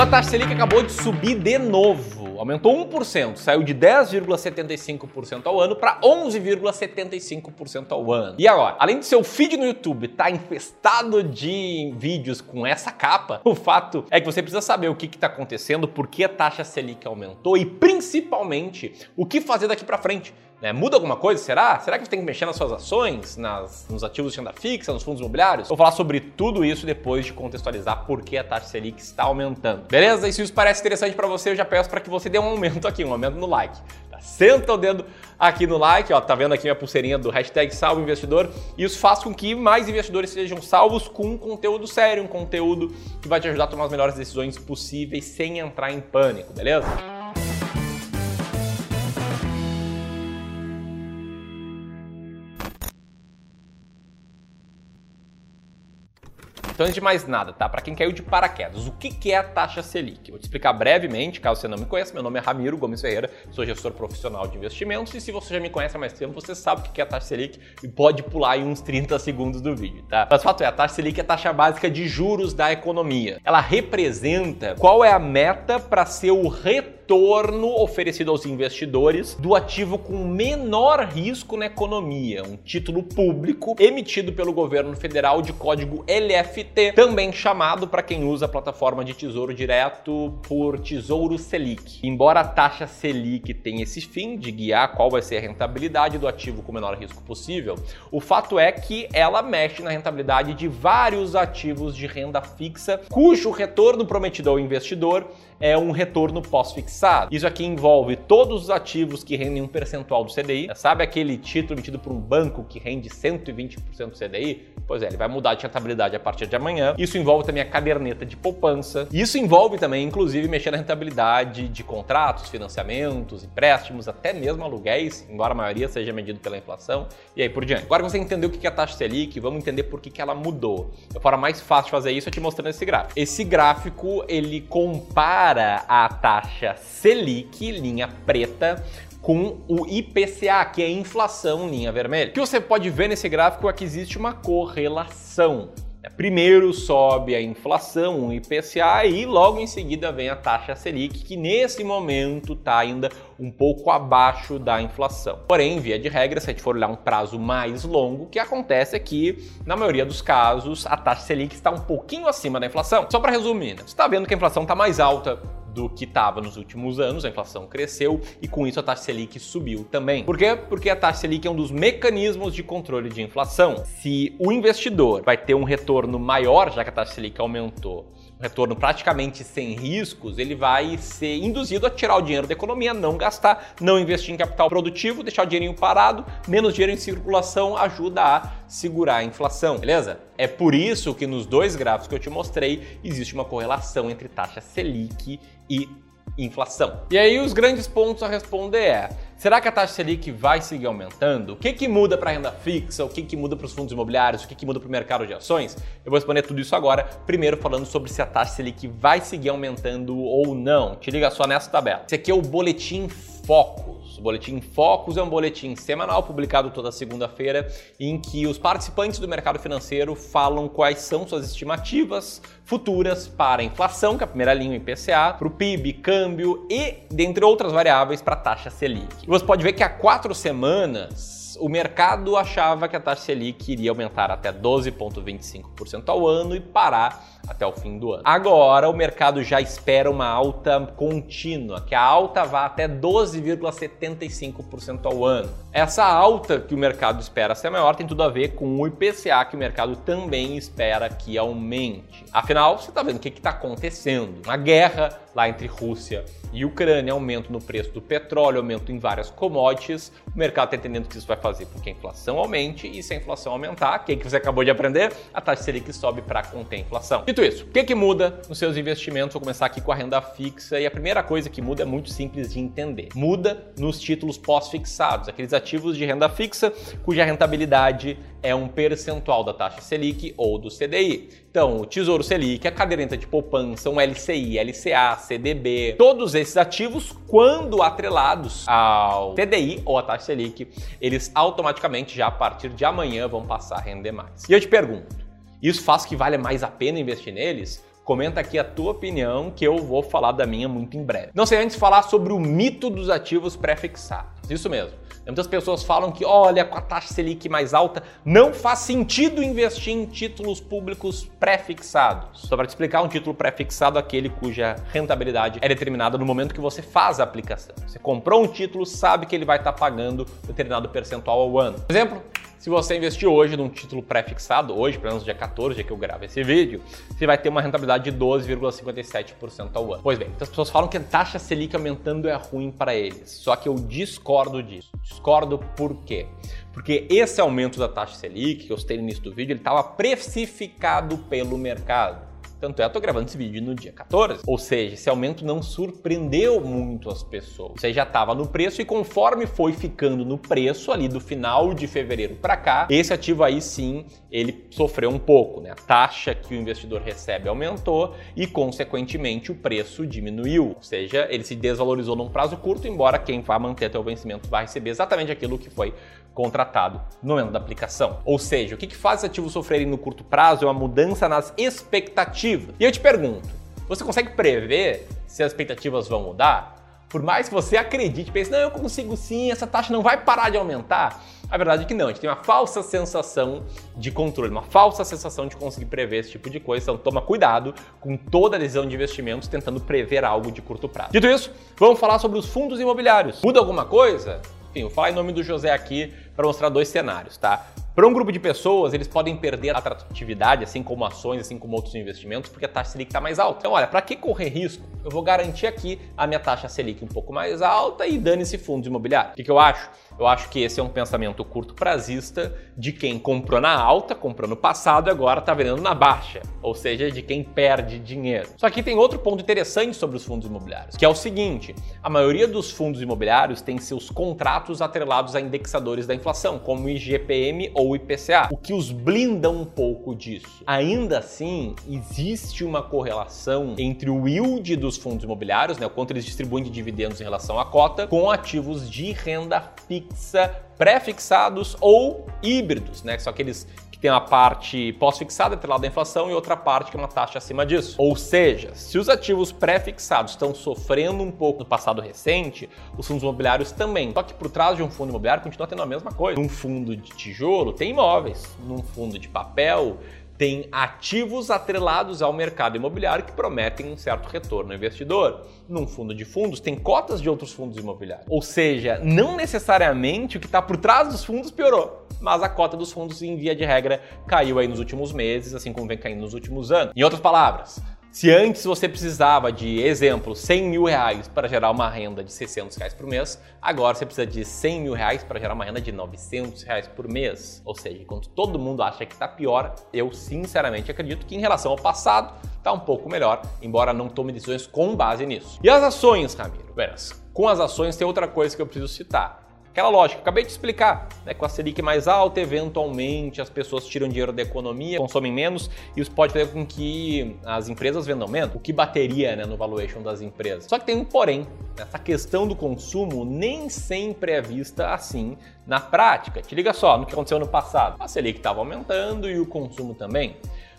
Sua taxa Selic acabou de subir de novo. Aumentou 1%, saiu de 10,75% ao ano para 11,75% ao ano. E agora, além de seu feed no YouTube estar tá infestado de vídeos com essa capa, o fato é que você precisa saber o que está acontecendo, por que a taxa Selic aumentou e principalmente o que fazer daqui para frente. Né? Muda alguma coisa? Será? Será que você tem que mexer nas suas ações, nas, nos ativos de renda fixa, nos fundos imobiliários? Vou falar sobre tudo isso depois de contextualizar por que a taxa Selic está aumentando. Beleza? E se isso parece interessante para você, eu já peço para que você dê um aumento aqui, um aumento no like. Tá? Senta o dedo aqui no like, ó, tá vendo aqui minha pulseirinha do hashtag Salvo Investidor. Isso faz com que mais investidores sejam salvos com um conteúdo sério, um conteúdo que vai te ajudar a tomar as melhores decisões possíveis sem entrar em pânico, beleza? Então, antes de mais nada, tá? Para quem caiu de paraquedas, o que é a taxa Selic? Vou te explicar brevemente, caso você não me conheça. Meu nome é Ramiro Gomes Ferreira, sou gestor profissional de investimentos e se você já me conhece há mais tempo, você sabe o que é a taxa Selic e pode pular aí uns 30 segundos do vídeo, tá? Mas o fato é, a taxa Selic é a taxa básica de juros da economia. Ela representa qual é a meta para ser o retorno retorno oferecido aos investidores do ativo com menor risco na economia, um título público emitido pelo governo federal de código LFT, também chamado para quem usa a plataforma de tesouro direto por Tesouro Selic. Embora a taxa Selic tenha esse fim de guiar qual vai ser a rentabilidade do ativo com menor risco possível, o fato é que ela mexe na rentabilidade de vários ativos de renda fixa cujo retorno prometido ao investidor é um retorno pós-fixado. Isso aqui envolve todos os ativos que rendem um percentual do CDI. Sabe aquele título emitido por um banco que rende 120% do CDI? Pois é, ele vai mudar de rentabilidade a partir de amanhã. Isso envolve também a caderneta de poupança. Isso envolve também, inclusive, mexer na rentabilidade de contratos, financiamentos, empréstimos, até mesmo aluguéis, embora a maioria seja medido pela inflação, e aí por diante. Agora que você entendeu o que é a taxa Selic, vamos entender por que ela mudou. A forma mais fácil de fazer isso é te mostrando esse gráfico. Esse gráfico, ele compara a taxa Selic, linha preta, com o IPCA, que é inflação, linha vermelha. O que você pode ver nesse gráfico é que existe uma correlação. Primeiro sobe a inflação, o IPCA, e logo em seguida vem a taxa Selic, que nesse momento está ainda um pouco abaixo da inflação. Porém, via de regra, se a gente for olhar um prazo mais longo, o que acontece é que, na maioria dos casos, a taxa Selic está um pouquinho acima da inflação. Só para resumir, né? você está vendo que a inflação está mais alta do que estava nos últimos anos, a inflação cresceu e com isso a taxa Selic subiu também. Por quê? Porque a taxa Selic é um dos mecanismos de controle de inflação. Se o investidor vai ter um retorno maior, já que a taxa Selic aumentou, um retorno praticamente sem riscos, ele vai ser induzido a tirar o dinheiro da economia, não gastar, não investir em capital produtivo, deixar o dinheirinho parado, menos dinheiro em circulação ajuda a segurar a inflação, beleza? É por isso que nos dois gráficos que eu te mostrei existe uma correlação entre taxa Selic e inflação. E aí os grandes pontos a responder é: será que a taxa Selic vai seguir aumentando? O que, que muda para a renda fixa? O que, que muda para os fundos imobiliários? O que, que muda para o mercado de ações? Eu vou responder tudo isso agora, primeiro falando sobre se a taxa Selic vai seguir aumentando ou não. Te liga só nessa tabela. Esse aqui é o boletim Focus. O Boletim Focus é um boletim semanal publicado toda segunda-feira em que os participantes do mercado financeiro falam quais são suas estimativas futuras para a inflação, que é a primeira linha IPCA, para o PIB, câmbio e, dentre outras variáveis, para a taxa Selic. E você pode ver que há quatro semanas o mercado achava que a taxa Selic iria aumentar até 12,25% ao ano e parar até o fim do ano. Agora, o mercado já espera uma alta contínua, que a alta vá até 12,75% ao ano. Essa alta que o mercado espera ser maior tem tudo a ver com o IPCA que o mercado também espera que aumente. Afinal, você está vendo o que está acontecendo? Uma guerra lá entre Rússia e Ucrânia, aumento no preço do petróleo, aumento em várias commodities. O mercado está entendendo que isso vai fazer com que a inflação aumente e se a inflação aumentar, o que, que você acabou de aprender? A taxa Selic sobe para conter a inflação. Dito isso, o que, que muda nos seus investimentos? Vou começar aqui com a renda fixa e a primeira coisa que muda é muito simples de entender. Muda nos títulos pós-fixados, aqueles ativos de renda fixa cuja rentabilidade é um percentual da taxa Selic ou do CDI. Então, o Tesouro Selic, a caderneta de poupança, um LCI, LCA, CDB, todos esses ativos, quando atrelados ao CDI ou à taxa Selic, eles automaticamente já a partir de amanhã vão passar a render mais. E eu te pergunto, isso faz que vale mais a pena investir neles? Comenta aqui a tua opinião que eu vou falar da minha muito em breve. Não sei antes falar sobre o mito dos ativos pré-fixados. Isso mesmo. Muitas pessoas falam que, olha, com a taxa Selic mais alta, não faz sentido investir em títulos públicos pré-fixados. Só para te explicar, um título pré-fixado é aquele cuja rentabilidade é determinada no momento que você faz a aplicação. Você comprou um título, sabe que ele vai estar pagando determinado percentual ao ano. Por exemplo, se você investir hoje num título pré-fixado, hoje, pelo menos dia 14, dia que eu gravo esse vídeo, você vai ter uma rentabilidade de 12,57% ao ano. Pois bem, muitas pessoas falam que a taxa Selic aumentando é ruim para eles. Só que eu discordo disso. Discordo por quê? Porque esse aumento da taxa Selic, que eu citei no início do vídeo, ele estava precificado pelo mercado. Tanto é, eu tô gravando esse vídeo no dia 14. Ou seja, esse aumento não surpreendeu muito as pessoas. Você já estava no preço e conforme foi ficando no preço ali do final de fevereiro para cá, esse ativo aí sim, ele sofreu um pouco, né? A taxa que o investidor recebe aumentou e consequentemente o preço diminuiu. Ou seja, ele se desvalorizou num prazo curto, embora quem vá manter até o vencimento vai receber exatamente aquilo que foi contratado no momento da aplicação. Ou seja, o que faz os ativos sofrerem no curto prazo é uma mudança nas expectativas. E eu te pergunto, você consegue prever se as expectativas vão mudar? Por mais que você acredite, pense, não, eu consigo sim, essa taxa não vai parar de aumentar. A verdade é que não, a gente tem uma falsa sensação de controle, uma falsa sensação de conseguir prever esse tipo de coisa. Então toma cuidado com toda a decisão de investimentos tentando prever algo de curto prazo. Dito isso, vamos falar sobre os fundos imobiliários. Muda alguma coisa? Enfim, vou falar em nome do José aqui para mostrar dois cenários, tá? Para um grupo de pessoas, eles podem perder a atratividade, assim como ações, assim como outros investimentos, porque a taxa Selic está mais alta. Então, olha, para que correr risco? Eu vou garantir aqui a minha taxa Selic um pouco mais alta e dane-se fundos imobiliários. O que, que eu acho? Eu acho que esse é um pensamento curto prazista de quem comprou na alta, comprou no passado e agora está vendendo na baixa, ou seja, de quem perde dinheiro. Só que tem outro ponto interessante sobre os fundos imobiliários, que é o seguinte: a maioria dos fundos imobiliários tem seus contratos atrelados a indexadores da inflação, como o IGPM ou IPCA, o que os blinda um pouco disso. Ainda assim, existe uma correlação entre o yield dos fundos imobiliários, né, o quanto eles distribuem de dividendos em relação à cota, com ativos de renda fixa fixa, pré-fixados ou híbridos, né? Que são aqueles que tem uma parte pós-fixada atrelada à inflação e outra parte que é uma taxa acima disso. Ou seja, se os ativos pré-fixados estão sofrendo um pouco no passado recente, os fundos imobiliários também. Só que por trás de um fundo imobiliário continua tendo a mesma coisa. Num fundo de tijolo tem imóveis, num fundo de papel tem ativos atrelados ao mercado imobiliário que prometem um certo retorno ao investidor. Num fundo de fundos, tem cotas de outros fundos imobiliários. Ou seja, não necessariamente o que está por trás dos fundos piorou, mas a cota dos fundos, em via de regra, caiu aí nos últimos meses, assim como vem caindo nos últimos anos. Em outras palavras, se antes você precisava de, exemplo, 100 mil reais para gerar uma renda de 600 reais por mês, agora você precisa de 100 mil reais para gerar uma renda de 900 reais por mês. Ou seja, enquanto todo mundo acha que está pior, eu sinceramente acredito que em relação ao passado está um pouco melhor, embora não tome decisões com base nisso. E as ações, Ramiro? Veras, com as ações tem outra coisa que eu preciso citar. Aquela lógica, acabei de explicar, né? com a Selic mais alta, eventualmente as pessoas tiram dinheiro da economia, consomem menos, e isso pode fazer com que as empresas vendam menos, o que bateria né, no valuation das empresas. Só que tem um porém, essa questão do consumo nem sempre é vista assim na prática. Te liga só no que aconteceu no passado. A Selic estava aumentando e o consumo também.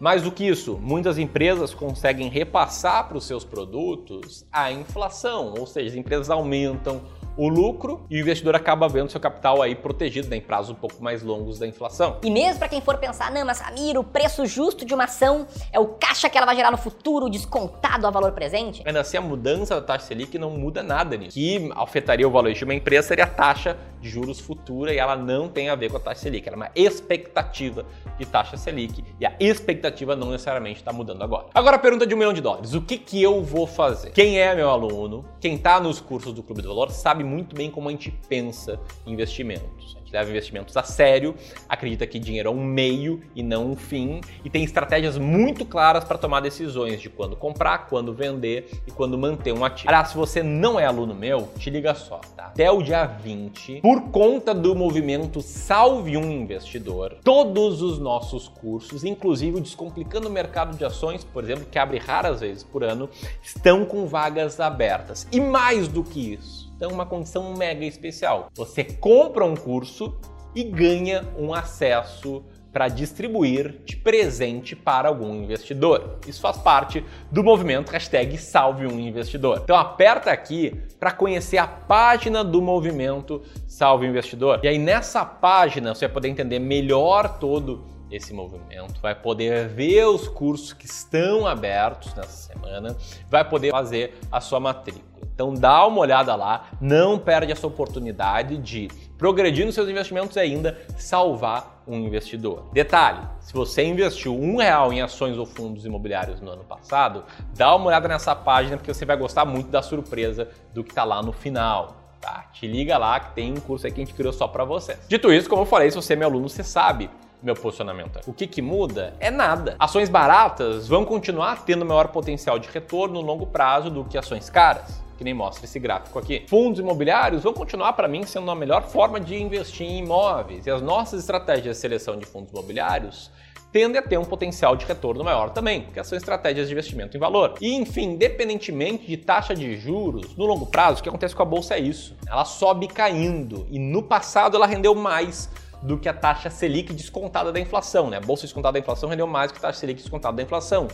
Mais do que isso, muitas empresas conseguem repassar para os seus produtos a inflação, ou seja, as empresas aumentam o lucro e o investidor acaba vendo seu capital aí protegido né, em prazos um pouco mais longos da inflação. E mesmo para quem for pensar, não, mas Samir, o preço justo de uma ação é o caixa que ela vai gerar no futuro, descontado a valor presente? Ainda assim, a mudança da taxa Selic não muda nada nisso. O que afetaria o valor de uma empresa seria a taxa de juros futura e ela não tem a ver com a taxa Selic, ela é uma expectativa de taxa Selic e a expectativa não necessariamente está mudando agora. Agora a pergunta de um milhão de dólares, o que, que eu vou fazer? Quem é meu aluno, quem está nos cursos do Clube do Valor sabe sabe muito bem como a gente pensa em investimentos. A gente leva investimentos a sério, acredita que dinheiro é um meio e não um fim, e tem estratégias muito claras para tomar decisões de quando comprar, quando vender e quando manter um ativo. Aliás, se você não é aluno meu, te liga só, tá? Até o dia 20, por conta do movimento Salve um Investidor, todos os nossos cursos, inclusive o Descomplicando o Mercado de Ações, por exemplo, que abre raras vezes por ano, estão com vagas abertas. E mais do que isso, então, uma condição mega especial. Você compra um curso e ganha um acesso para distribuir de presente para algum investidor. Isso faz parte do movimento hashtag Salve um Investidor. Então aperta aqui para conhecer a página do movimento Salve Investidor. E aí nessa página você vai poder entender melhor todo esse movimento, vai poder ver os cursos que estão abertos nessa semana, vai poder fazer a sua matrícula. Então dá uma olhada lá, não perde essa oportunidade de progredir nos seus investimentos e ainda salvar um investidor. Detalhe: se você investiu um real em ações ou fundos imobiliários no ano passado, dá uma olhada nessa página porque você vai gostar muito da surpresa do que está lá no final. Tá? Te liga lá que tem um curso aí que a gente criou só para você. Dito isso, como eu falei, se você é meu aluno, você sabe meu posicionamento. O que, que muda é nada. Ações baratas vão continuar tendo maior potencial de retorno no longo prazo do que ações caras que nem mostra esse gráfico aqui. Fundos imobiliários vão continuar para mim sendo a melhor forma de investir em imóveis e as nossas estratégias de seleção de fundos imobiliários tendem a ter um potencial de retorno maior também, que são estratégias de investimento em valor. E enfim, independentemente de taxa de juros, no longo prazo, o que acontece com a bolsa é isso. Ela sobe caindo e no passado ela rendeu mais do que a taxa Selic descontada da inflação, né? A bolsa descontada da inflação rendeu mais que a taxa Selic descontada da inflação.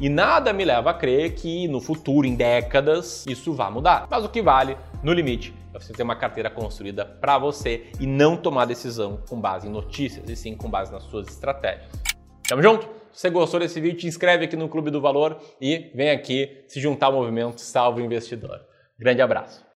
E nada me leva a crer que no futuro, em décadas, isso vá mudar. Mas o que vale, no limite, é você ter uma carteira construída para você e não tomar decisão com base em notícias, e sim com base nas suas estratégias. Tamo junto? Se você gostou desse vídeo, te inscreve aqui no Clube do Valor e vem aqui se juntar ao movimento Salve o Investidor. Grande abraço!